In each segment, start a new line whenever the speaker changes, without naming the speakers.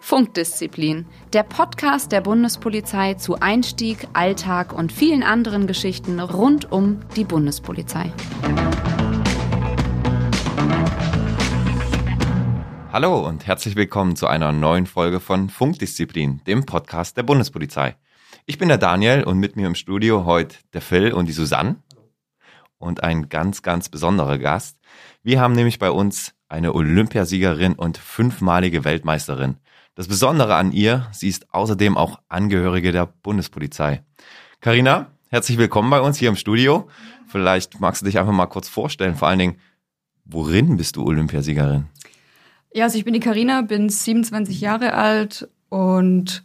Funkdisziplin, der Podcast der Bundespolizei zu Einstieg, Alltag und vielen anderen Geschichten rund um die Bundespolizei.
Hallo und herzlich willkommen zu einer neuen Folge von Funkdisziplin, dem Podcast der Bundespolizei. Ich bin der Daniel und mit mir im Studio heute der Phil und die Susanne und ein ganz, ganz besonderer Gast. Wir haben nämlich bei uns eine Olympiasiegerin und fünfmalige Weltmeisterin. Das Besondere an ihr, sie ist außerdem auch Angehörige der Bundespolizei. Karina, herzlich willkommen bei uns hier im Studio. Vielleicht magst du dich einfach mal kurz vorstellen, vor allen Dingen, worin bist du Olympiasiegerin?
Ja, also ich bin die Karina, bin 27 Jahre alt und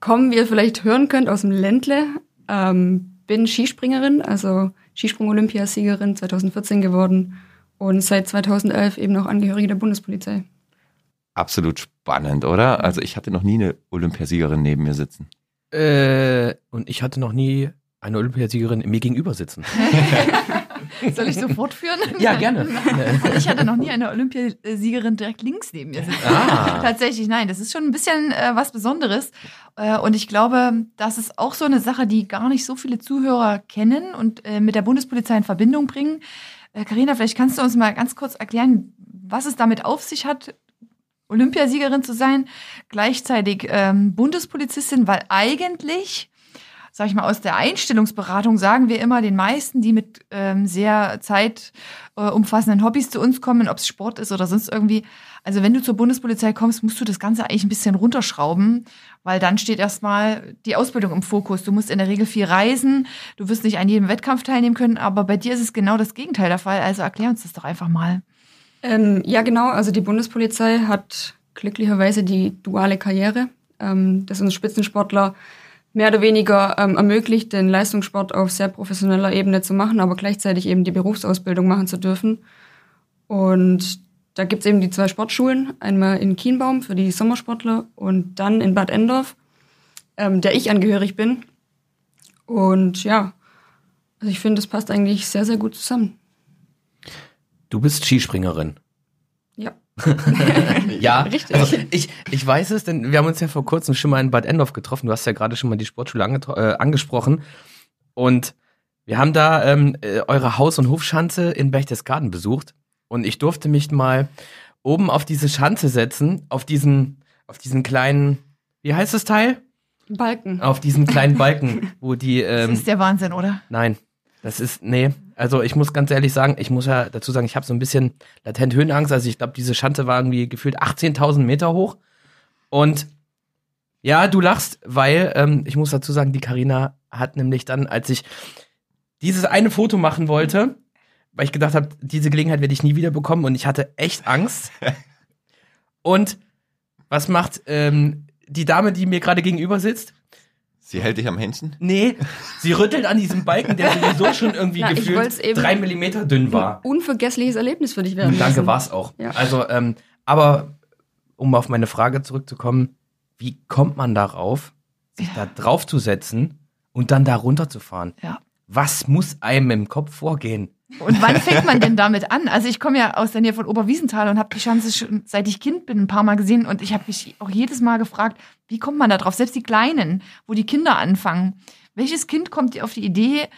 komme, wie ihr vielleicht hören könnt, aus dem Ländle. Ähm, bin Skispringerin, also Skisprung-Olympiasiegerin 2014 geworden und seit 2011 eben auch Angehörige der Bundespolizei.
Absolut spannend, oder? Also ich hatte noch nie eine Olympiasiegerin neben mir sitzen.
Äh, und ich hatte noch nie eine Olympiasiegerin mir gegenüber sitzen.
Soll ich so fortführen?
Ja, gerne.
Ich hatte noch nie eine Olympiasiegerin direkt links neben mir sitzen.
Ah.
Tatsächlich, nein, das ist schon ein bisschen äh, was Besonderes. Äh, und ich glaube, das ist auch so eine Sache, die gar nicht so viele Zuhörer kennen und äh, mit der Bundespolizei in Verbindung bringen. Carina, vielleicht kannst du uns mal ganz kurz erklären, was es damit auf sich hat, Olympiasiegerin zu sein, gleichzeitig ähm, Bundespolizistin, weil eigentlich sag ich mal, aus der Einstellungsberatung sagen wir immer den meisten, die mit ähm, sehr zeitumfassenden Hobbys zu uns kommen, ob es Sport ist oder sonst irgendwie. Also wenn du zur Bundespolizei kommst, musst du das Ganze eigentlich ein bisschen runterschrauben, weil dann steht erstmal die Ausbildung im Fokus. Du musst in der Regel viel reisen, du wirst nicht an jedem Wettkampf teilnehmen können, aber bei dir ist es genau das Gegenteil der Fall. Also erklär uns das doch einfach mal.
Ähm, ja, genau. Also die Bundespolizei hat glücklicherweise die duale Karriere, ähm, dass uns Spitzensportler mehr oder weniger ähm, ermöglicht, den Leistungssport auf sehr professioneller Ebene zu machen, aber gleichzeitig eben die Berufsausbildung machen zu dürfen. Und da gibt's eben die zwei Sportschulen, einmal in Kienbaum für die Sommersportler und dann in Bad Endorf, ähm, der ich angehörig bin. Und ja, also ich finde, das passt eigentlich sehr, sehr gut zusammen.
Du bist Skispringerin.
Ja. Richtig.
Also ich, ich weiß es, denn wir haben uns ja vor kurzem schon mal in Bad Endorf getroffen. Du hast ja gerade schon mal die Sportschule ange äh, angesprochen. Und wir haben da ähm, äh, eure Haus- und Hofschanze in Berchtesgaden besucht. Und ich durfte mich mal oben auf diese Schanze setzen, auf diesen, auf diesen kleinen, wie heißt das Teil?
Balken.
Auf diesen kleinen Balken, wo die. Ähm,
Das ist der Wahnsinn, oder?
Nein, das ist, nee. Also ich muss ganz ehrlich sagen, ich muss ja dazu sagen, ich habe so ein bisschen latent Höhenangst. Also ich glaube, diese Schanze war irgendwie gefühlt 18.000 Meter hoch. Und ja, du lachst, weil ähm, ich muss dazu sagen, die Karina hat nämlich dann, als ich dieses eine Foto machen wollte, weil ich gedacht habe, diese Gelegenheit werde ich nie wieder bekommen und ich hatte echt Angst. und was macht ähm, die Dame, die mir gerade gegenüber sitzt?
Sie hält dich am Händchen?
Nee, sie rüttelt an diesem Balken, der sowieso schon irgendwie
Na,
gefühlt
eben-
drei Millimeter dünn war.
Unvergessliches Erlebnis für dich werden
Danke,
lassen.
war's auch.
Ja.
Also, ähm, aber um auf meine Frage zurückzukommen, wie kommt man darauf, sich da drauf zu setzen und dann da runterzufahren?
Ja.
Was muss einem im Kopf vorgehen?
Und wann fängt man denn damit an? Also ich komme ja aus der Nähe von Oberwiesenthal und habe die Schanze schon seit ich Kind bin ein paar Mal gesehen und ich habe mich auch jedes Mal gefragt, wie kommt man da drauf? Selbst die Kleinen, wo die Kinder anfangen. Welches Kind kommt auf die Idee,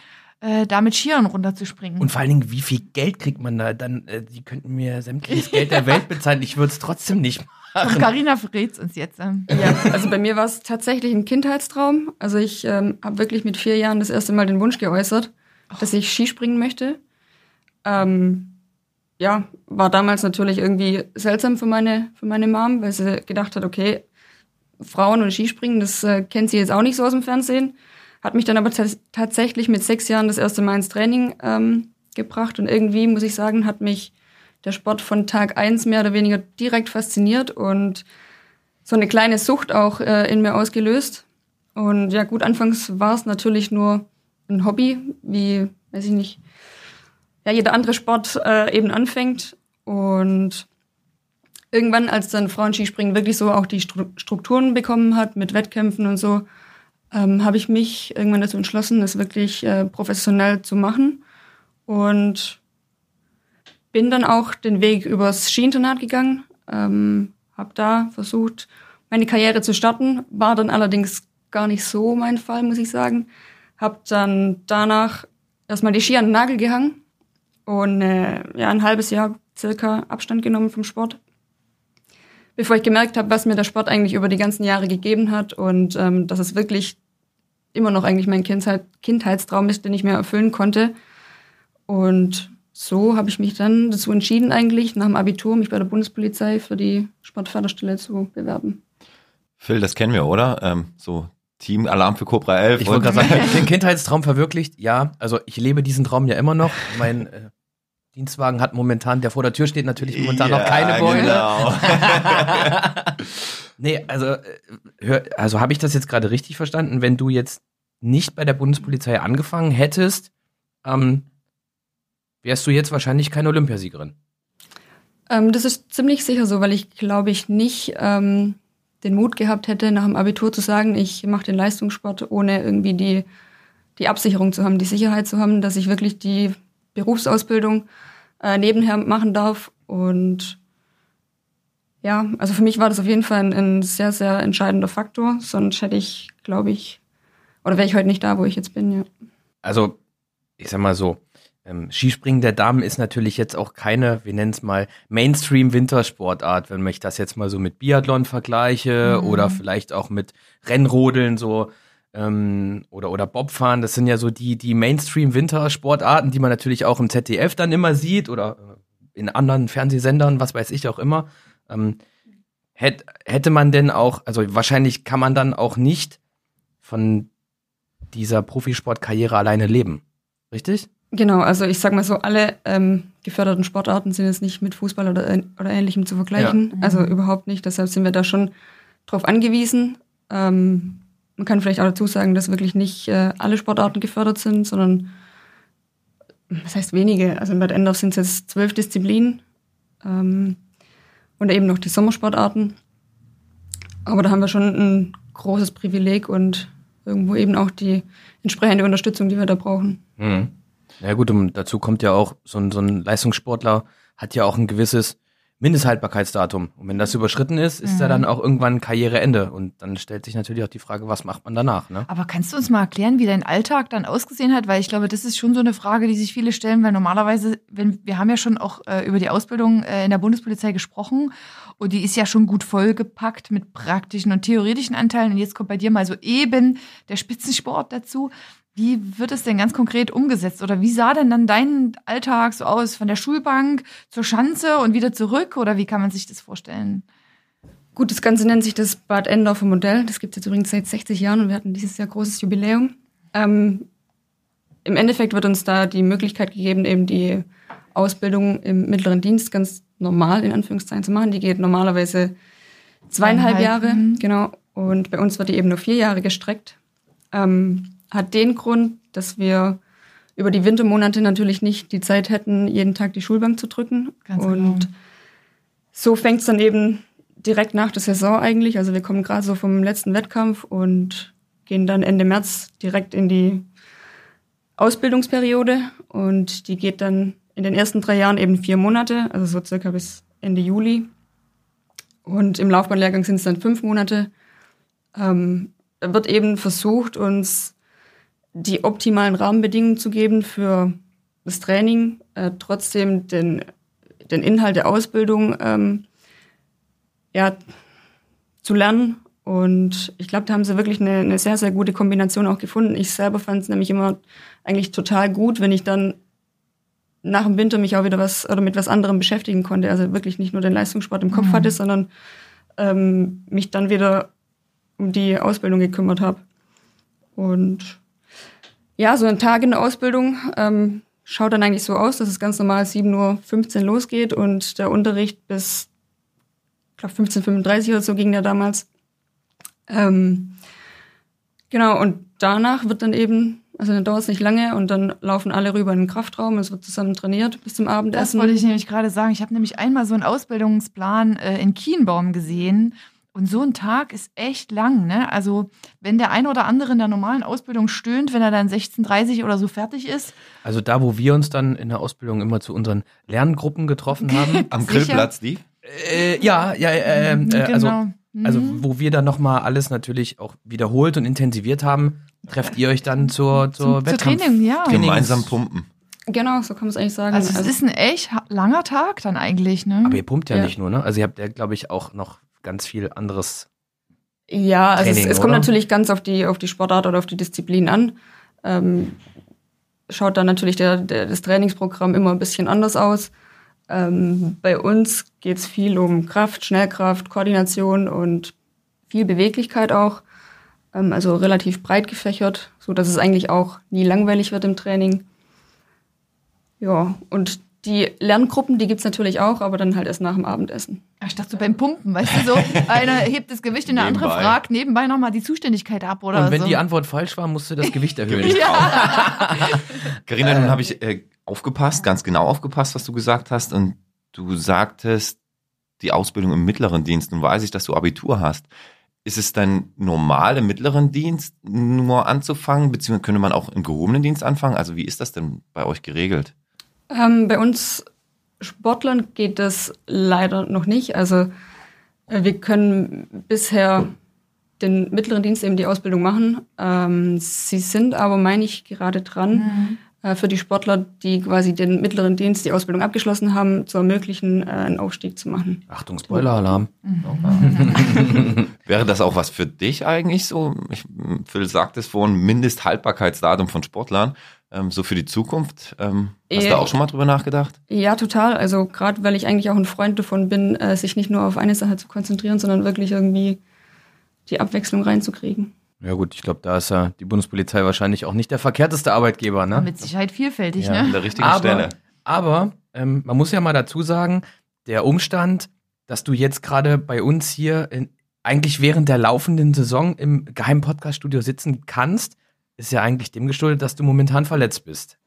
äh, da mit Skiern runterzuspringen?
Und vor allen Dingen, wie viel Geld kriegt man da? Dann, äh, die könnten mir sämtliches Geld der Welt bezahlen. Ich würde es trotzdem nicht
Und
machen.
Carina verrät's uns jetzt. Ähm.
Ja, also bei mir war es tatsächlich ein Kindheitstraum. Also ich ähm, habe wirklich mit vier Jahren das erste Mal den Wunsch geäußert, dass ich Skispringen möchte. Ähm, ja, war damals natürlich irgendwie seltsam für meine, für meine Mom, weil sie gedacht hat, okay, Frauen und Skispringen, das äh, kennt sie jetzt auch nicht so aus dem Fernsehen. Hat mich dann aber tats- tatsächlich mit sechs Jahren das erste Mal ins Training ähm, gebracht und irgendwie, muss ich sagen, hat mich der Sport von Tag eins mehr oder weniger direkt fasziniert und so eine kleine Sucht auch äh, in mir ausgelöst. Und ja, gut, anfangs war es natürlich nur ein Hobby, wie, weiß ich nicht, ja, jeder andere Sport äh, eben anfängt. Und irgendwann, als dann Frauenskispringen wirklich so auch die Stru Strukturen bekommen hat mit Wettkämpfen und so, ähm, habe ich mich irgendwann dazu entschlossen, das wirklich äh, professionell zu machen. Und bin dann auch den Weg übers Skiinternat gegangen, ähm, habe da versucht, meine Karriere zu starten, war dann allerdings gar nicht so mein Fall, muss ich sagen. Hab dann danach erstmal die Ski an den Nagel gehangen und äh, ja, ein halbes Jahr circa Abstand genommen vom Sport. Bevor ich gemerkt habe, was mir der Sport eigentlich über die ganzen Jahre gegeben hat und ähm, dass es wirklich immer noch eigentlich mein Kindheit, Kindheitstraum ist, den ich mir erfüllen konnte. Und so habe ich mich dann dazu entschieden, eigentlich nach dem Abitur mich bei der Bundespolizei für die Sportförderstelle zu bewerben.
Phil, das kennen wir, oder? Ähm, so Team Alarm für Cobra 11.
Ich wollte gerade sagen, den Kindheitstraum verwirklicht. Ja, also ich lebe diesen Traum ja immer noch. Mein äh, Dienstwagen hat momentan, der vor der Tür steht, natürlich momentan
ja,
noch keine Beule.
Genau.
nee, also, äh, hör, also habe ich das jetzt gerade richtig verstanden? Wenn du jetzt nicht bei der Bundespolizei angefangen hättest, ähm, wärst du jetzt wahrscheinlich keine Olympiasiegerin.
Ähm, das ist ziemlich sicher so, weil ich glaube ich nicht ähm, den Mut gehabt hätte, nach dem Abitur zu sagen, ich mache den Leistungssport, ohne irgendwie die, die Absicherung zu haben, die Sicherheit zu haben, dass ich wirklich die Berufsausbildung äh, nebenher machen darf. Und ja, also für mich war das auf jeden Fall ein, ein sehr, sehr entscheidender Faktor. Sonst hätte ich, glaube ich, oder wäre ich heute nicht da, wo ich jetzt bin, ja.
Also, ich sag mal so, ähm, Skispringen der Damen ist natürlich jetzt auch keine, wir nennen es mal Mainstream-Wintersportart, wenn ich das jetzt mal so mit Biathlon vergleiche
Mhm.
oder vielleicht auch mit Rennrodeln so ähm, oder oder Bobfahren. Das sind ja so die die Mainstream-Wintersportarten, die man natürlich auch im ZDF dann immer sieht oder äh, in anderen Fernsehsendern, was weiß ich auch immer. Ähm, hätt, hätte man denn auch, also wahrscheinlich kann man dann auch nicht von dieser Profisportkarriere alleine leben, richtig?
Genau, also ich sag mal so, alle ähm, geförderten Sportarten sind jetzt nicht mit Fußball oder, äh, oder ähnlichem zu vergleichen.
Ja.
Also überhaupt nicht. Deshalb sind wir da schon drauf angewiesen. Ähm, man kann vielleicht auch dazu sagen, dass wirklich nicht äh, alle Sportarten gefördert sind, sondern was heißt wenige? Also in Bad Endorf sind es jetzt zwölf Disziplinen ähm, und eben noch die Sommersportarten. Aber da haben wir schon ein großes Privileg und irgendwo eben auch die entsprechende Unterstützung, die wir da brauchen.
Mhm. Ja gut, und dazu kommt ja auch, so ein, so ein Leistungssportler hat ja auch ein gewisses Mindesthaltbarkeitsdatum. Und wenn das überschritten ist, ist ja
Mhm.
dann auch irgendwann Karriereende. Und dann stellt sich natürlich auch die Frage, was macht man danach, ne?
Aber kannst du uns mal erklären, wie dein Alltag dann ausgesehen hat? Weil ich glaube, das ist schon so eine Frage, die sich viele stellen, weil normalerweise, wenn wir haben ja schon auch äh, über die Ausbildung äh, in der Bundespolizei gesprochen und die ist ja schon gut vollgepackt mit praktischen und theoretischen Anteilen und jetzt kommt bei dir mal so eben der Spitzensport dazu. Wie wird es denn ganz konkret umgesetzt? Oder wie sah denn dann dein Alltag so aus? Von der Schulbank zur Schanze und wieder zurück? Oder wie kann man sich das vorstellen?
Gut, das Ganze nennt sich das Bad Endorfer Modell. Das gibt es jetzt übrigens seit 60 Jahren und wir hatten dieses Jahr großes Jubiläum. Ähm, Im Endeffekt wird uns da die Möglichkeit gegeben, eben die Ausbildung im mittleren Dienst ganz normal in Anführungszeichen zu machen. Die geht normalerweise zweieinhalb
Zweieinhalb,
Jahre,
mhm.
genau. Und bei uns wird die eben nur vier Jahre gestreckt. Ähm, hat den Grund, dass wir über die Wintermonate natürlich nicht die Zeit hätten, jeden Tag die Schulbank zu drücken.
Ganz
und
genau.
so fängt es dann eben direkt nach der Saison eigentlich. Also wir kommen gerade so vom letzten Wettkampf und gehen dann Ende März direkt in die Ausbildungsperiode und die geht dann in den ersten drei Jahren eben vier Monate, also so circa bis Ende Juli. Und im Laufbahnlehrgang sind es dann fünf Monate. Ähm, da wird eben versucht, uns die optimalen Rahmenbedingungen zu geben für das Training, äh, trotzdem den, den Inhalt der Ausbildung ähm, ja, zu lernen. Und ich glaube, da haben sie wirklich eine, eine sehr, sehr gute Kombination auch gefunden. Ich selber fand es nämlich immer eigentlich total gut, wenn ich dann nach dem Winter mich auch wieder was oder mit was anderem beschäftigen konnte. Also wirklich nicht nur den Leistungssport im Kopf
Mhm.
hatte, sondern ähm, mich dann wieder um die Ausbildung gekümmert habe. Und ja, so ein Tag in der Ausbildung ähm, schaut dann eigentlich so aus, dass es ganz normal 7.15 Uhr losgeht und der Unterricht bis, ich glaube, 15.35 Uhr oder so ging der damals. Ähm, genau, und danach wird dann eben, also dann dauert es nicht lange und dann laufen alle rüber in den Kraftraum, es wird zusammen trainiert bis zum
Das
Abendessen.
wollte ich nämlich gerade sagen. Ich habe nämlich einmal so einen Ausbildungsplan äh, in Kienbaum gesehen. Und so ein Tag ist echt lang, ne? Also, wenn der ein oder andere in der normalen Ausbildung stöhnt, wenn er dann 16.30 oder so fertig ist.
Also da, wo wir uns dann in der Ausbildung immer zu unseren Lerngruppen getroffen haben.
Am. Grillplatz, die?
äh, ja, ja, äh, äh, also,
genau. Mhm.
also wo wir dann nochmal alles natürlich auch wiederholt und intensiviert haben, trefft ihr euch dann zur, zur
Zum- zur
Wettkampf
Training, ja.
Trainings-
Gemeinsam pumpen.
Genau, so kann man es eigentlich sagen.
Also es ist ein echt langer Tag dann eigentlich, ne?
Aber ihr pumpt ja,
Ja.
nicht nur, ne? Also ihr habt ja, glaube ich, auch noch ganz viel anderes.
Ja, also
Training,
es, es kommt natürlich ganz auf die, auf die Sportart oder auf die Disziplin an. Ähm, schaut dann natürlich der, der, das Trainingsprogramm immer ein bisschen anders aus. Ähm, bei uns geht es viel um Kraft, Schnellkraft, Koordination und viel Beweglichkeit auch. Ähm, also relativ breit gefächert, so dass es eigentlich auch nie langweilig wird im Training. Ja, und die Lerngruppen, die gibt's natürlich auch, aber dann halt erst nach dem Abendessen.
Ach, Ich dachte so beim Pumpen, weißt du so, einer hebt das Gewicht und der andere fragt nebenbei nochmal die Zuständigkeit ab oder
und wenn
so.
die Antwort falsch war, musst du das Gewicht erhöhen.
Carina, nun habe ich äh, aufgepasst, ganz genau aufgepasst, was du gesagt hast. Und du sagtest, die Ausbildung im mittleren Dienst. Nun weiß ich, dass du Abitur hast. Ist es dann normal im mittleren Dienst nur anzufangen, beziehungsweise könnte man auch im gehobenen Dienst anfangen? Also wie ist das denn bei euch geregelt?
Ähm, bei uns Sportlern geht das leider noch nicht. Also äh, wir können bisher den mittleren Dienst eben die Ausbildung machen. Ähm, sie sind aber, meine ich, gerade dran, äh, für die Sportler, die quasi den mittleren Dienst, die Ausbildung abgeschlossen haben, zu ermöglichen, äh, einen Aufstieg zu machen.
Achtung, Spoiler-Alarm.
Wäre das auch was für dich eigentlich so? Ich, Phil sagt es vorhin, Mindesthaltbarkeitsdatum von Sportlern, ähm, so für die Zukunft. Ähm, hast du da auch schon mal drüber nachgedacht?
Ja, total. Also gerade weil ich eigentlich auch ein Freund davon bin, äh, sich nicht nur auf eine Sache zu konzentrieren, sondern wirklich irgendwie die Abwechslung reinzukriegen.
Ja gut, ich glaube, da ist ja die Bundespolizei wahrscheinlich auch nicht der verkehrteste Arbeitgeber, ne?
Mit Sicherheit vielfältig,
Ja.
An
ne?
der richtigen
aber,
Stelle.
Aber ähm, man muss ja mal dazu sagen, der Umstand, dass du jetzt gerade bei uns hier in, eigentlich während der laufenden Saison im geheimen Podcast-Studio sitzen kannst, ist ja eigentlich dem geschuldet, dass du momentan verletzt bist.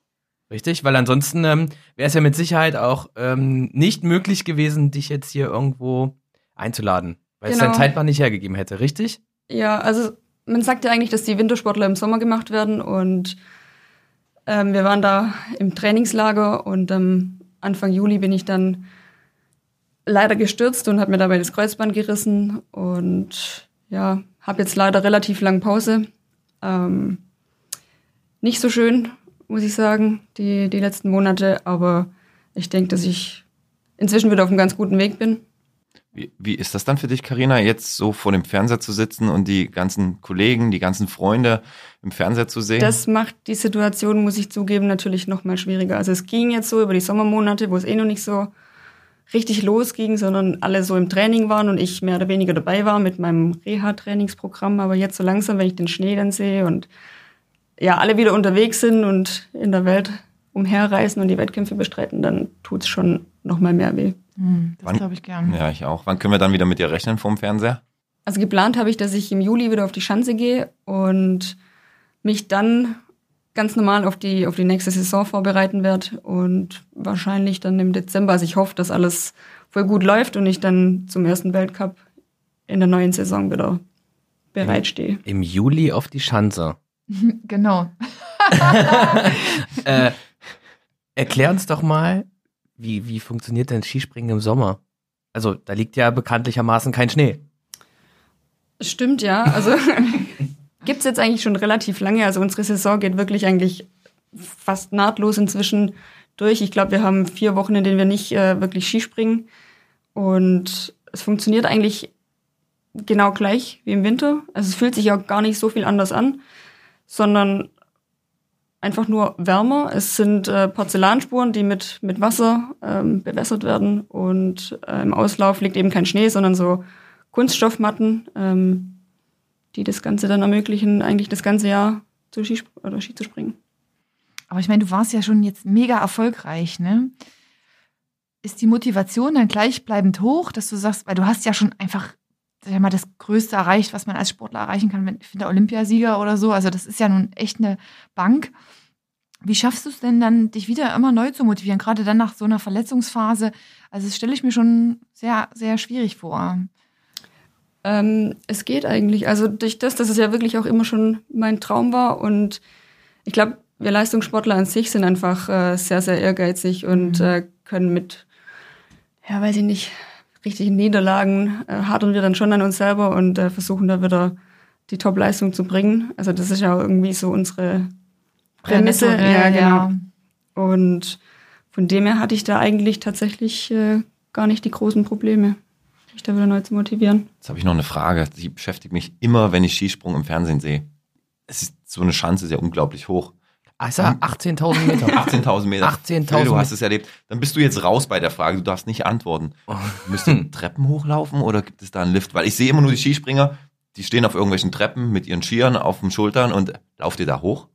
Richtig? Weil ansonsten ähm, wäre es ja mit Sicherheit auch ähm, nicht möglich gewesen, dich jetzt hier irgendwo einzuladen, weil es
Genau.
dein Zeitplan nicht hergegeben hätte, richtig?
Ja, also man sagt ja eigentlich, dass die Wintersportler im Sommer gemacht werden und ähm, wir waren da im Trainingslager und ähm, Anfang Juli bin ich dann leider gestürzt und habe mir dabei das Kreuzband gerissen und ja, habe jetzt leider relativ lang Pause. Ähm, nicht so schön, muss ich sagen, die, die letzten Monate, aber ich denke, dass ich inzwischen wieder auf einem ganz guten Weg bin.
Wie, wie ist das dann für dich, Karina, jetzt so vor dem Fernseher zu sitzen und die ganzen Kollegen, die ganzen Freunde im Fernseher zu sehen?
Das macht die Situation, muss ich zugeben, natürlich noch mal schwieriger. Also es ging jetzt so über die Sommermonate, wo es eh noch nicht so richtig losging, sondern alle so im Training waren und ich mehr oder weniger dabei war mit meinem Reha-Trainingsprogramm. Aber jetzt so langsam, wenn ich den Schnee dann sehe und ja, alle wieder unterwegs sind und in der Welt umherreisen und die Wettkämpfe bestreiten, dann tut's schon noch mal mehr weh.
Hm, das
Wann-
glaube ich gern.
ja, ich auch. Wann können wir dann wieder mit dir rechnen vorm Fernseher?
Also geplant habe ich, dass ich im Juli wieder auf die Schanze gehe und mich dann ganz normal auf die, auf die nächste Saison vorbereiten werde und wahrscheinlich dann im Dezember. Also ich hoffe, dass alles voll gut läuft und ich dann zum ersten Weltcup in der neuen Saison wieder bereitstehe.
Im Juli auf die Schanze.
Genau.
Äh, erklär uns doch mal, wie, wie funktioniert denn Skispringen im Sommer? Also, da liegt ja bekanntlichermaßen kein Schnee.
Stimmt, ja. Also gibt's jetzt eigentlich schon relativ lange. Also unsere Saison geht wirklich eigentlich fast nahtlos inzwischen durch. Ich glaube, wir haben vier Wochen, in denen wir nicht äh, wirklich Skispringen. Und es funktioniert eigentlich genau gleich wie im Winter. Also es fühlt sich auch gar nicht so viel anders an, sondern einfach nur wärmer. Es sind äh, Porzellanspuren, die mit, mit Wasser ähm, bewässert werden. Und äh, im Auslauf liegt eben kein Schnee, sondern so Kunststoffmatten, ähm, die das Ganze dann ermöglichen, eigentlich das ganze Jahr zu Ski, oder Ski zu springen.
Aber ich meine, du warst ja schon jetzt mega erfolgreich, ne? Ist die Motivation dann gleichbleibend hoch, dass du sagst, weil du hast ja schon einfach, sag mal, das Größte erreicht, was man als Sportler erreichen kann, wenn ich finde Olympiasieger oder so. Also das ist ja nun echt eine Bank. Wie schaffst du es denn dann, dich wieder immer neu zu motivieren, gerade dann nach so einer Verletzungsphase? Also das stelle ich mir schon sehr, sehr schwierig vor.
Ähm, es geht eigentlich. Also durch das, dass es ja wirklich auch immer schon mein Traum war und ich glaube, wir Leistungssportler an sich sind einfach äh, sehr, sehr ehrgeizig und äh, können mit, ja, weiß ich nicht, richtigen Niederlagen äh, hadern wir dann schon an uns selber und äh, versuchen da wieder die Top-Leistung zu bringen. Also das ist ja auch irgendwie so unsere Prämisse.
Naturell,
Ja, genau. Und von dem her hatte ich da eigentlich tatsächlich äh, gar nicht die großen Probleme, mich da wieder neu zu motivieren.
Jetzt habe ich noch eine Frage, die beschäftigt mich immer, wenn ich Skisprung im Fernsehen sehe. Es ist so eine Chance ist ja unglaublich hoch.
Ah, ist ja 18.000 Meter.
18.000 Meter.
18.000
Phil, Du hast
Meter.
es erlebt. Dann bist du jetzt raus bei der Frage. Du darfst nicht antworten. Müsst ihr Treppen hochlaufen oder gibt es da einen Lift? Weil ich sehe immer nur die Skispringer, die stehen auf irgendwelchen Treppen mit ihren Skiern auf den Schultern und lauft ihr da hoch?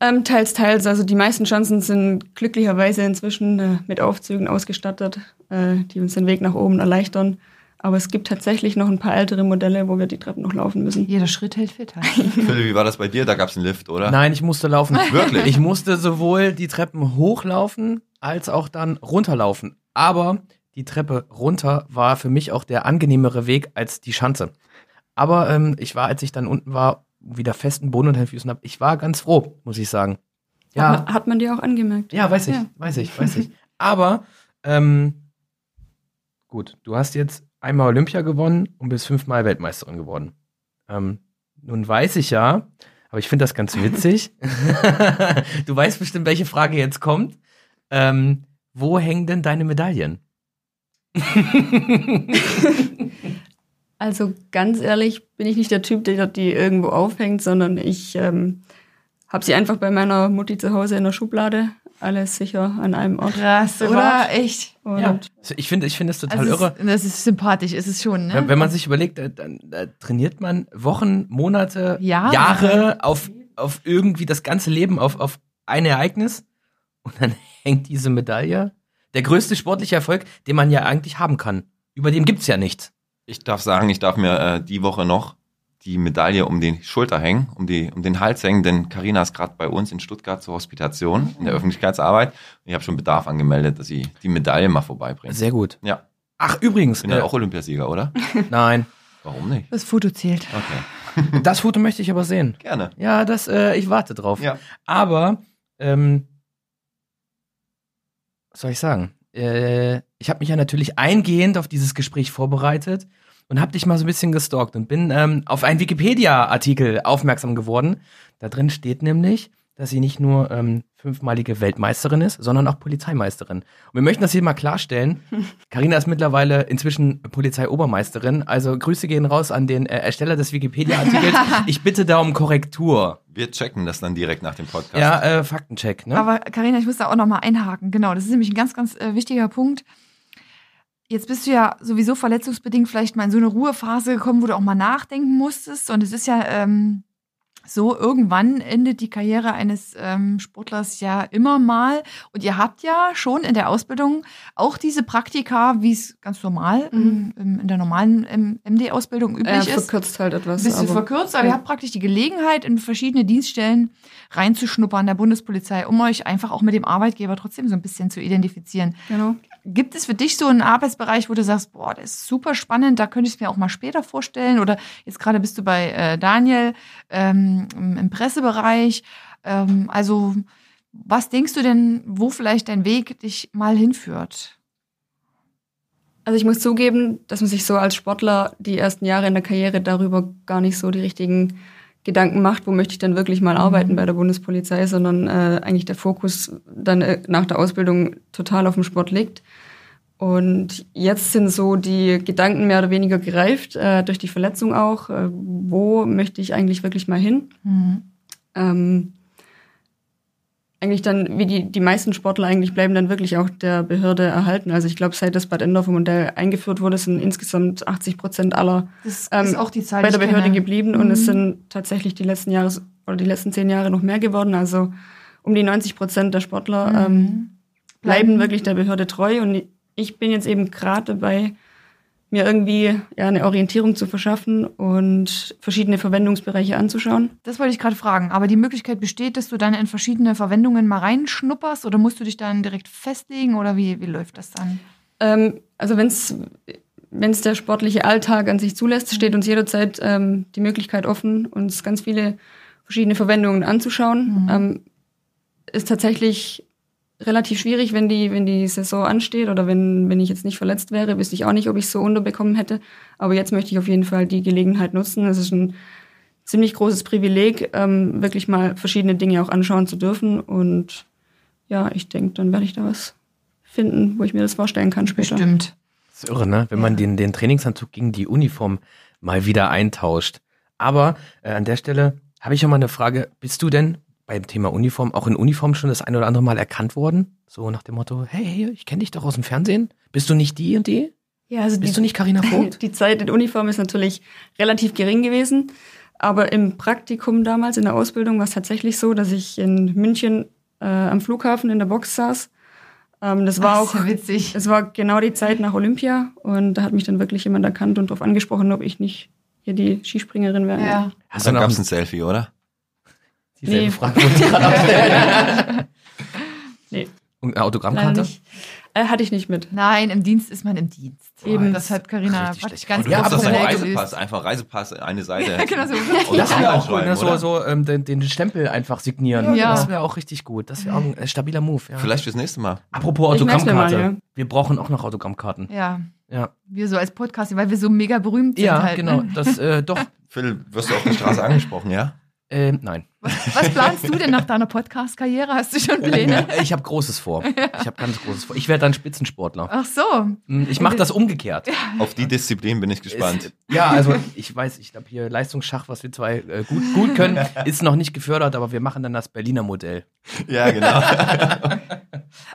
Ähm, teils, teils. Also die meisten Chancen sind glücklicherweise inzwischen äh, mit Aufzügen ausgestattet, äh, die uns den Weg nach oben erleichtern. Aber es gibt tatsächlich noch ein paar ältere Modelle, wo wir die Treppen noch laufen müssen.
Jeder Schritt hält fit. halt.
Phil, wie war das bei dir? Da gab es einen Lift, oder?
Nein, ich musste laufen.
Wirklich?
Ich musste sowohl die Treppen hochlaufen als auch dann runterlaufen. Aber die Treppe runter war für mich auch der angenehmere Weg als die Schanze. Aber ähm, ich war, als ich dann unten war, wieder festen Boden unter den Füßen habe, ich war ganz froh, muss ich sagen. Ja,
Hat, man, hat man dir auch angemerkt?
ja, weiß ich,
Ja.
weiß ich, weiß ich. Aber ähm, gut, du hast jetzt einmal Olympia gewonnen und bist fünfmal Weltmeisterin geworden. Ähm, nun weiß ich ja, aber ich finde das ganz witzig. du weißt bestimmt, welche Frage jetzt kommt. Ähm, wo hängen denn deine Medaillen?
Also ganz ehrlich bin ich nicht der Typ, der die irgendwo aufhängt, sondern ich ähm, habe sie einfach bei meiner Mutti zu Hause in der Schublade. Alles sicher an einem Ort.
Krass, oder?
Privat.
Echt.
Und
Ja, ich finde ich finde es total
Also
irre.
es ist, das ist sympathisch, ist es schon, ne?
Wenn, wenn man sich überlegt, da, da, da trainiert man Wochen, Monate,
Jahre.
Jahre auf, auf irgendwie das ganze Leben auf, auf ein Ereignis und dann hängt diese Medaille. Der größte sportliche Erfolg, den man ja eigentlich haben kann. Über den gibt's ja nichts.
Ich darf sagen, ich darf mir äh, die Woche noch die Medaille um die Schulter hängen, um, die, um den Hals hängen, denn Karina ist gerade bei uns in Stuttgart zur Hospitation in der Öffentlichkeitsarbeit. Ich habe schon Bedarf angemeldet, dass sie die Medaille mal vorbeibringt.
Sehr gut.
Ja,
Ach, übrigens,
ich bin ja
äh,
auch Olympiasieger, oder?
nein,
Warum nicht?
Das Foto zählt.
Okay,
das Foto möchte ich aber sehen.
gerne.
Ja, das, äh, ich warte drauf.
Ja.
Aber, ähm, was soll ich sagen? Äh, ich habe mich ja natürlich eingehend auf dieses Gespräch vorbereitet und habe dich mal so ein bisschen gestalkt und bin ähm, auf einen Wikipedia-Artikel aufmerksam geworden. Da drin steht nämlich, dass sie nicht nur ähm, fünfmalige Weltmeisterin ist, sondern auch Polizeimeisterin. Und wir möchten das hier mal klarstellen. Karina ist mittlerweile inzwischen Polizeiobermeisterin. Also Grüße gehen raus an den äh, Ersteller des Wikipedia-Artikels. Ich bitte da um Korrektur.
Wir checken das dann direkt nach dem Podcast.
Ja, äh, Faktencheck, ne?
Aber Karina, ich muss da auch noch mal einhaken. Genau, das ist nämlich ein ganz, ganz äh, wichtiger Punkt. Jetzt bist du ja sowieso verletzungsbedingt vielleicht mal in so eine Ruhephase gekommen, wo du auch mal nachdenken musstest. Und es ist ja ähm, so, irgendwann endet die Karriere eines ähm, Sportlers ja immer mal. Und ihr habt ja schon in der Ausbildung auch diese Praktika, wie es ganz normal
Mhm.
ähm, in der normalen MD-Ausbildung
äh,
üblich ist.
verkürzt halt etwas.
Ein bisschen
aber-
verkürzt, aber ihr
ja.
habt praktisch die Gelegenheit, in verschiedene Dienststellen reinzuschnuppern der Bundespolizei, um euch einfach auch mit dem Arbeitgeber trotzdem so ein bisschen zu identifizieren.
Genau.
Gibt es für dich so einen Arbeitsbereich, wo du sagst, boah, der ist super spannend, da könnte ich es mir auch mal später vorstellen? Oder jetzt gerade bist du bei äh, Daniel ähm, im, im Pressebereich. Ähm, also, was denkst du denn, wo vielleicht dein Weg dich mal hinführt?
Also ich muss zugeben, dass man sich so als Sportler die ersten Jahre in der Karriere darüber gar nicht so die richtigen Gedanken macht, wo möchte ich denn wirklich mal arbeiten bei der Bundespolizei, sondern äh, eigentlich der Fokus dann äh, nach der Ausbildung total auf dem Sport liegt. Und jetzt sind so die Gedanken mehr oder weniger gereift, äh, durch die Verletzung auch. Äh, wo möchte ich eigentlich wirklich mal hin?
Mhm.
ähm, eigentlich dann, wie die, die meisten Sportler eigentlich bleiben dann wirklich auch der Behörde erhalten. Also ich glaube, seit das Bad Endorfer Modell eingeführt wurde, sind insgesamt 80 Prozent aller Ähm,
Zahl,
bei der Behörde
kenne.
geblieben und es
Mhm.
sind tatsächlich die letzten Jahre oder die letzten zehn Jahre noch mehr geworden. Also um die 90 Prozent der Sportler ähm,
Mhm.
bleiben
Bleiben.
wirklich der Behörde treu. Und ich bin jetzt eben gerade dabei, mir irgendwie ja, eine Orientierung zu verschaffen und verschiedene Verwendungsbereiche anzuschauen.
Das wollte ich gerade fragen. Aber die Möglichkeit besteht, dass du dann in verschiedene Verwendungen mal reinschnupperst oder musst du dich dann direkt festlegen oder wie, wie läuft das dann?
Ähm, also wenn es wenn es der sportliche Alltag an sich zulässt, steht uns jederzeit ähm, die Möglichkeit offen, uns ganz viele verschiedene Verwendungen anzuschauen.
Mhm.
Ähm, ist tatsächlich relativ schwierig, wenn die, wenn die Saison ansteht oder wenn, wenn ich jetzt nicht verletzt wäre, wüsste ich auch nicht, ob ich es so unterbekommen hätte. Aber jetzt möchte ich auf jeden Fall die Gelegenheit nutzen. Es ist ein ziemlich großes Privileg, ähm, wirklich mal verschiedene Dinge auch anschauen zu dürfen. Und ja, ich denke, dann werde ich da was finden, wo ich mir das vorstellen kann später.
Bestimmt.
Das ist irre, ne? Wenn man den, den Trainingsanzug gegen die Uniform mal wieder eintauscht. Aber äh, an der Stelle habe ich schon mal eine Frage. Bist du denn beim Thema Uniform auch in Uniform schon das ein oder andere Mal erkannt worden? So nach dem Motto, hey, hey ich kenne dich doch aus dem Fernsehen. Bist du nicht die und die?
Ja, also
Bist du nicht Carina Vogt?
Die Zeit in Uniform ist natürlich relativ gering gewesen. Aber im Praktikum damals, in der Ausbildung, war es tatsächlich so, dass ich in München äh, am Flughafen in der Box saß. Ähm, das war
Ach,
auch,
witzig.
es war genau die Zeit nach Olympia und da hat mich dann wirklich jemand erkannt und darauf angesprochen, ob ich nicht hier die Skispringerin wäre.
Ja.
Hast du
Dann gab es ein Selfie, oder?
Dieselbe
Nee.
Frage, wollte ich gerade aufstellen.
Nee,
Und eine Autogrammkarte?
Äh, hatte ich nicht mit.
Nein, im Dienst ist man im Dienst.
Eben.
Das hat
schlecht.
ganz
Du
Ja,
das
professionell
ein Reisepass, einfach Reisepass, eine Seite.
Ja, genau so.
Und
Das wäre auch cool, ne? so, so ähm, den, den Stempel einfach signieren.
Ja.
Das wäre auch richtig gut. Das wäre auch ein äh, stabiler Move. Ja.
Vielleicht fürs nächste Mal.
Apropos Autogrammkarte.
mal, ja.
Wir brauchen auch noch Autogrammkarten.
Ja,
Ja,
wir so als Podcast, weil wir so mega berühmt sind
ja
halt.
genau.
Ne?
Das äh, doch.
Phil, wirst du auf der Straße angesprochen, ja?
Ähm, nein.
Was, was planst du denn nach deiner Podcast-Karriere? Hast du schon Pläne?
Ich habe Großes vor. Ich habe ganz Großes vor. Ich werde dann Spitzensportler.
Ach so.
Hm, Ich mache das umgekehrt.
Auf die Disziplin bin ich gespannt.
Es, ja, also ich weiß, ich glaube hier Leistungsschach, was wir zwei äh, gut, gut können, ist noch nicht gefördert, aber wir machen dann das Berliner Modell.
Ja, genau.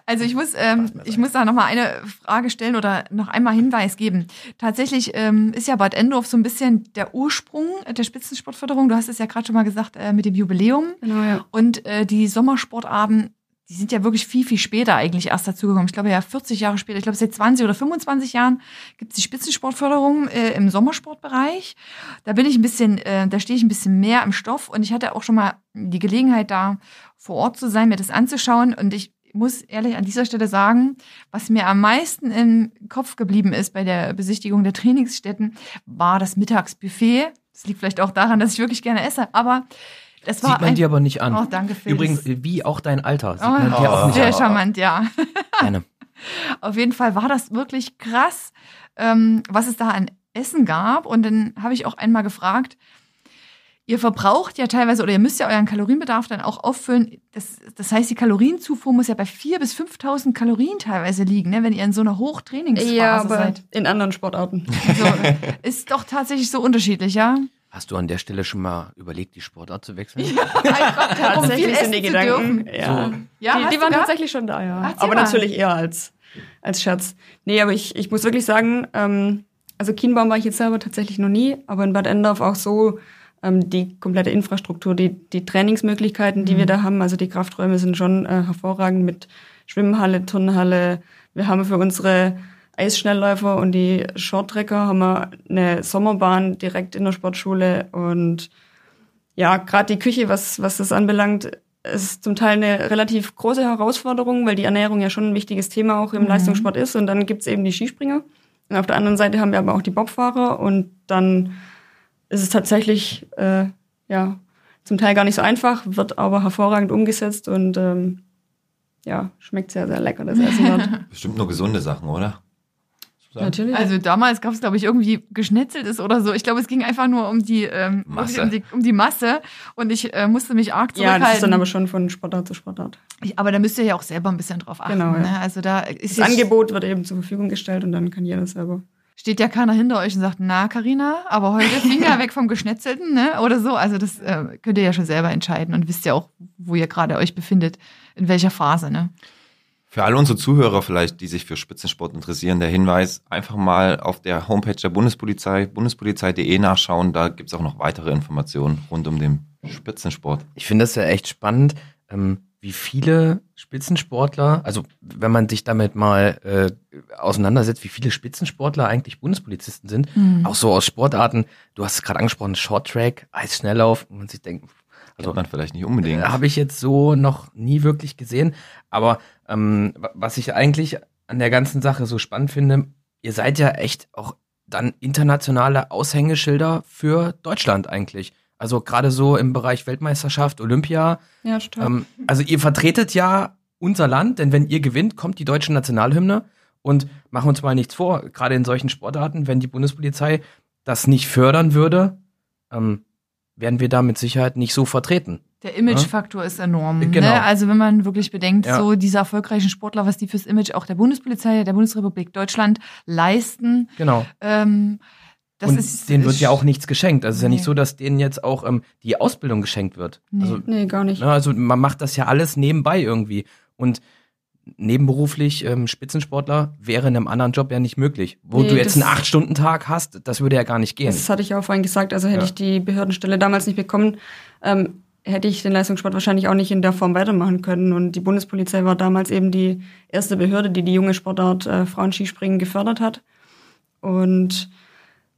Also ich muss, ähm, ich muss da noch mal eine Frage stellen oder noch einmal Hinweis geben. Tatsächlich ähm, ist ja Bad Endorf so ein bisschen der Ursprung der Spitzensportförderung. Du hast es ja gerade schon mal gesagt äh, mit dem Jubiläum.
Genau, ja.
Und äh, die Sommersportarten, die sind ja wirklich viel, viel später eigentlich erst dazugekommen. Ich glaube ja 40 Jahre später, ich glaube seit 20 oder 25 Jahren gibt es die Spitzensportförderung äh, im Sommersportbereich. Da bin ich ein bisschen, äh, da stehe ich ein bisschen mehr im Stoff und ich hatte auch schon mal die Gelegenheit da vor Ort zu sein, mir das anzuschauen und ich muss ehrlich an dieser Stelle sagen, was mir am meisten im Kopf geblieben ist bei der Besichtigung der Trainingsstätten, war das Mittagsbuffet. Das liegt vielleicht auch daran, dass ich wirklich gerne esse, aber das war
Sieht man
ein,
dir aber nicht an.
Oh, danke, Phil.
Übrigens, wie auch dein Alter. Sieht
Oh,
man dir auch nicht
sehr
an.
charmant, ja.
Gerne.
Auf jeden Fall war das wirklich krass, ähm, was es da an Essen gab. Und dann habe ich auch einmal gefragt, ihr verbraucht ja teilweise oder ihr müsst ja euren Kalorienbedarf dann auch auffüllen. Das, das heißt, die Kalorienzufuhr muss ja bei 4.000 bis 5.000 Kalorien teilweise liegen, ne, wenn ihr in so einer Hochtrainingsphase
Ja, aber
seid.
in anderen Sportarten.
Also, ist doch tatsächlich so unterschiedlich, ja?
Hast du an der Stelle schon mal überlegt, die Sportart zu wechseln?
Mein Gott, um viel
Tatsächlich sind die. Gedanken. Ja.
So.
Ja,
die die waren
gehabt?
tatsächlich schon da, ja. Aber
mal.
natürlich eher als, als Scherz. Nee, aber ich, ich muss wirklich sagen, ähm, also Kienbaum war ich jetzt selber tatsächlich noch nie, aber in Bad Endorf auch so die komplette Infrastruktur, die, die Trainingsmöglichkeiten, die wir da haben, also die Krafträume sind schon äh, hervorragend mit Schwimmhalle, Turnhalle. Wir haben für unsere Eisschnellläufer und die Shorttrecker haben wir eine Sommerbahn direkt in der Sportschule und ja, gerade die Küche, was, was das anbelangt, ist zum Teil eine relativ große Herausforderung, weil die Ernährung ja schon ein wichtiges Thema auch im Leistungssport ist. Und dann gibt's eben die Skispringer. Und auf der anderen Seite haben wir aber auch die Bobfahrer. Und dann ist es tatsächlich äh, ja zum Teil gar nicht so einfach, wird aber hervorragend umgesetzt und ähm, ja, schmeckt sehr, sehr lecker, das Essen dort.
Bestimmt nur gesunde Sachen, oder?
Natürlich.
Also damals gab es, glaube ich, irgendwie geschnetzeltes oder so. Ich glaube, es ging einfach nur um die, ähm,
Masse.
Um, die, um die Masse und ich äh, musste mich arg
ja,
zurückhalten.
das ist dann aber schon von Sportart zu Sportart.
Ich, aber da müsst ihr ja auch selber ein bisschen drauf achten.
Genau, ja.
ne? Also da ist
Das Angebot wird eben zur Verfügung gestellt und dann kann jeder selber.
Steht ja keiner hinter euch und sagt, na Karina, aber heute Finger weg vom Geschnetzelten, ne? Oder so. Also das äh, könnt ihr ja schon selber entscheiden und wisst ja auch, wo ihr gerade euch befindet, in welcher Phase, ne?
Für alle unsere Zuhörer vielleicht, die sich für Spitzensport interessieren, der Hinweis, einfach mal auf der Homepage der Bundespolizei, bundespolizei.de nachschauen. Da gibt's auch noch weitere Informationen rund um den Spitzensport.
Ich finde das ja echt spannend, ähm, wie viele Spitzensportler, also wenn man sich damit mal äh, auseinandersetzt, wie viele Spitzensportler eigentlich Bundespolizisten sind, auch so aus Sportarten, du hast es gerade angesprochen, Short Track, Eisschnelllauf, und man sich denkt,
Kennt man vielleicht nicht unbedingt.
Habe ich jetzt so noch nie wirklich gesehen. Aber ähm, wa- was ich eigentlich an der ganzen Sache so spannend finde, ihr seid ja echt auch dann internationale Aushängeschilder für Deutschland eigentlich. Also gerade so im Bereich Weltmeisterschaft, Olympia.
Ja, stimmt.
Ähm, also ihr vertretet ja unser Land, denn wenn ihr gewinnt, kommt die deutsche Nationalhymne. Und machen wir uns mal nichts vor, gerade in solchen Sportarten, wenn die Bundespolizei das nicht fördern würde, ähm, werden wir da mit Sicherheit nicht so vertreten.
Der Imagefaktor ist enorm.
Genau.
Ne? Also wenn man wirklich bedenkt,
Ja.
so diese erfolgreichen Sportler, was die fürs Image auch der Bundespolizei, der Bundesrepublik Deutschland leisten,
Genau.
ähm, das
und
ist
denen wird ja auch nichts geschenkt. Also es ist ja
Nee.
nicht so, dass denen jetzt auch ähm, die Ausbildung geschenkt wird.
Nee.
Also,
nee, gar nicht.
ne, also man macht das ja alles nebenbei irgendwie. Und nebenberuflich ähm, Spitzensportler wäre in einem anderen Job ja nicht möglich. Wo
Nee,
du jetzt einen Acht-Stunden-Tag hast, das würde ja gar nicht gehen.
Das hatte ich auch vorhin gesagt. Also hätte
Ja.
ich die Behördenstelle damals nicht bekommen, ähm, hätte ich den Leistungssport wahrscheinlich auch nicht in der Form weitermachen können. Und die Bundespolizei war damals eben die erste Behörde, die die junge Sportart äh, Frauenskispringen gefördert hat. Und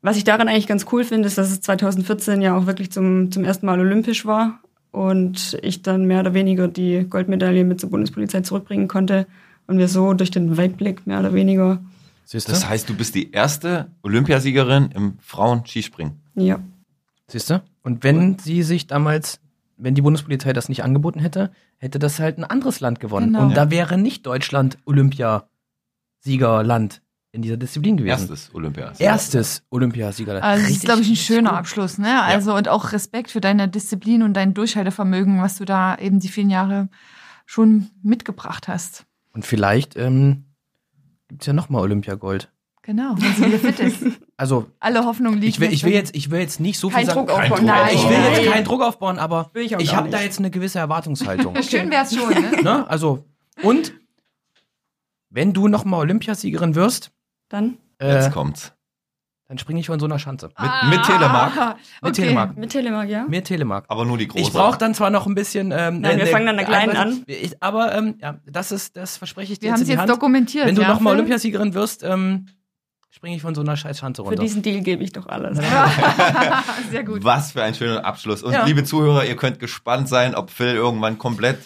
was ich daran eigentlich ganz cool finde, ist, dass es 2014 ja auch wirklich zum, zum ersten Mal olympisch war und ich dann mehr oder weniger die Goldmedaille mit zur Bundespolizei zurückbringen konnte und wir so durch den Weitblick mehr oder weniger,
Siehst du?
Das heißt, du bist die erste Olympiasiegerin im Frauen-Skispringen.
ja,
Siehst du? Und wenn sie sich damals, wenn die Bundespolizei das nicht angeboten hätte, hätte das halt ein anderes Land gewonnen.
Genau.
Und da wäre nicht Deutschland Olympiasiegerland in dieser Disziplin gewesen.
Erstes Olympia.
Erstes Olympiasiegerland.
Also das ist, glaube ich, ein schöner. Abschluss, ne? Also und auch Respekt für deine Disziplin und dein Durchhaltevermögen, was du da eben die vielen Jahre schon mitgebracht hast.
Und vielleicht ähm, gibt's ja nochmal Olympiagold.
Genau, wenn sie wieder fit ist.
Also
Alle Hoffnung liegt
ich will,
jetzt
ich will jetzt, ich will jetzt nicht so
kein
viel sagen.
Druck aufbauen.
Druck
Nein.
Ich will
Nein.
jetzt keinen Druck aufbauen, aber
Will ich
ich habe da jetzt eine gewisse Erwartungshaltung.
Schön wär's schon, ne?
ne? Also und wenn du nochmal Olympiasiegerin wirst,
dann
äh,
Jetzt kommt's.
dann springe ich von so einer Schanze.
Mit, mit Telemark,
Ah,
Mit
okay.
Telemark.
mit Telemark, ja.
Mehr Telemark.
aber nur die große.
Ich brauche dann zwar noch ein bisschen. Ähm,
Nein, wir fangen an der Kleinen an.
Ich, aber ähm, ja, das ist, das verspreche ich dir
Wir haben
jetzt
es jetzt
Hand.
dokumentiert.
Wenn du
ja,
nochmal? Olympiasiegerin wirst, ähm, springe ich von so einer scheiß Schanze
Für
runter.
diesen Deal gebe ich doch alles.
Sehr gut.
Was für ein schöner Abschluss. Und
Ja.
liebe Zuhörer, ihr könnt gespannt sein, ob Phil irgendwann komplett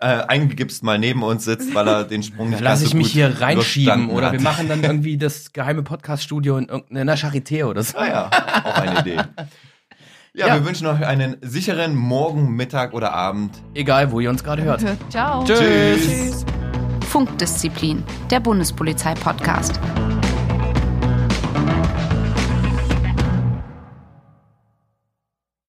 äh, eingegipst mal neben uns sitzt, weil er den Sprung nicht ganz
ich
so
mich
gut
hier reinschieben oder
hat.
wir machen dann irgendwie das geheime Podcast-Studio in irgendeiner Charité oder so.
Ah ja, auch eine Idee. Ja,
Ja.
wir wünschen euch einen sicheren Morgen, Mittag oder Abend.
Egal, wo ihr uns gerade hört.
Ciao.
Tschüss.
Funkdisziplin, der Bundespolizei-Podcast.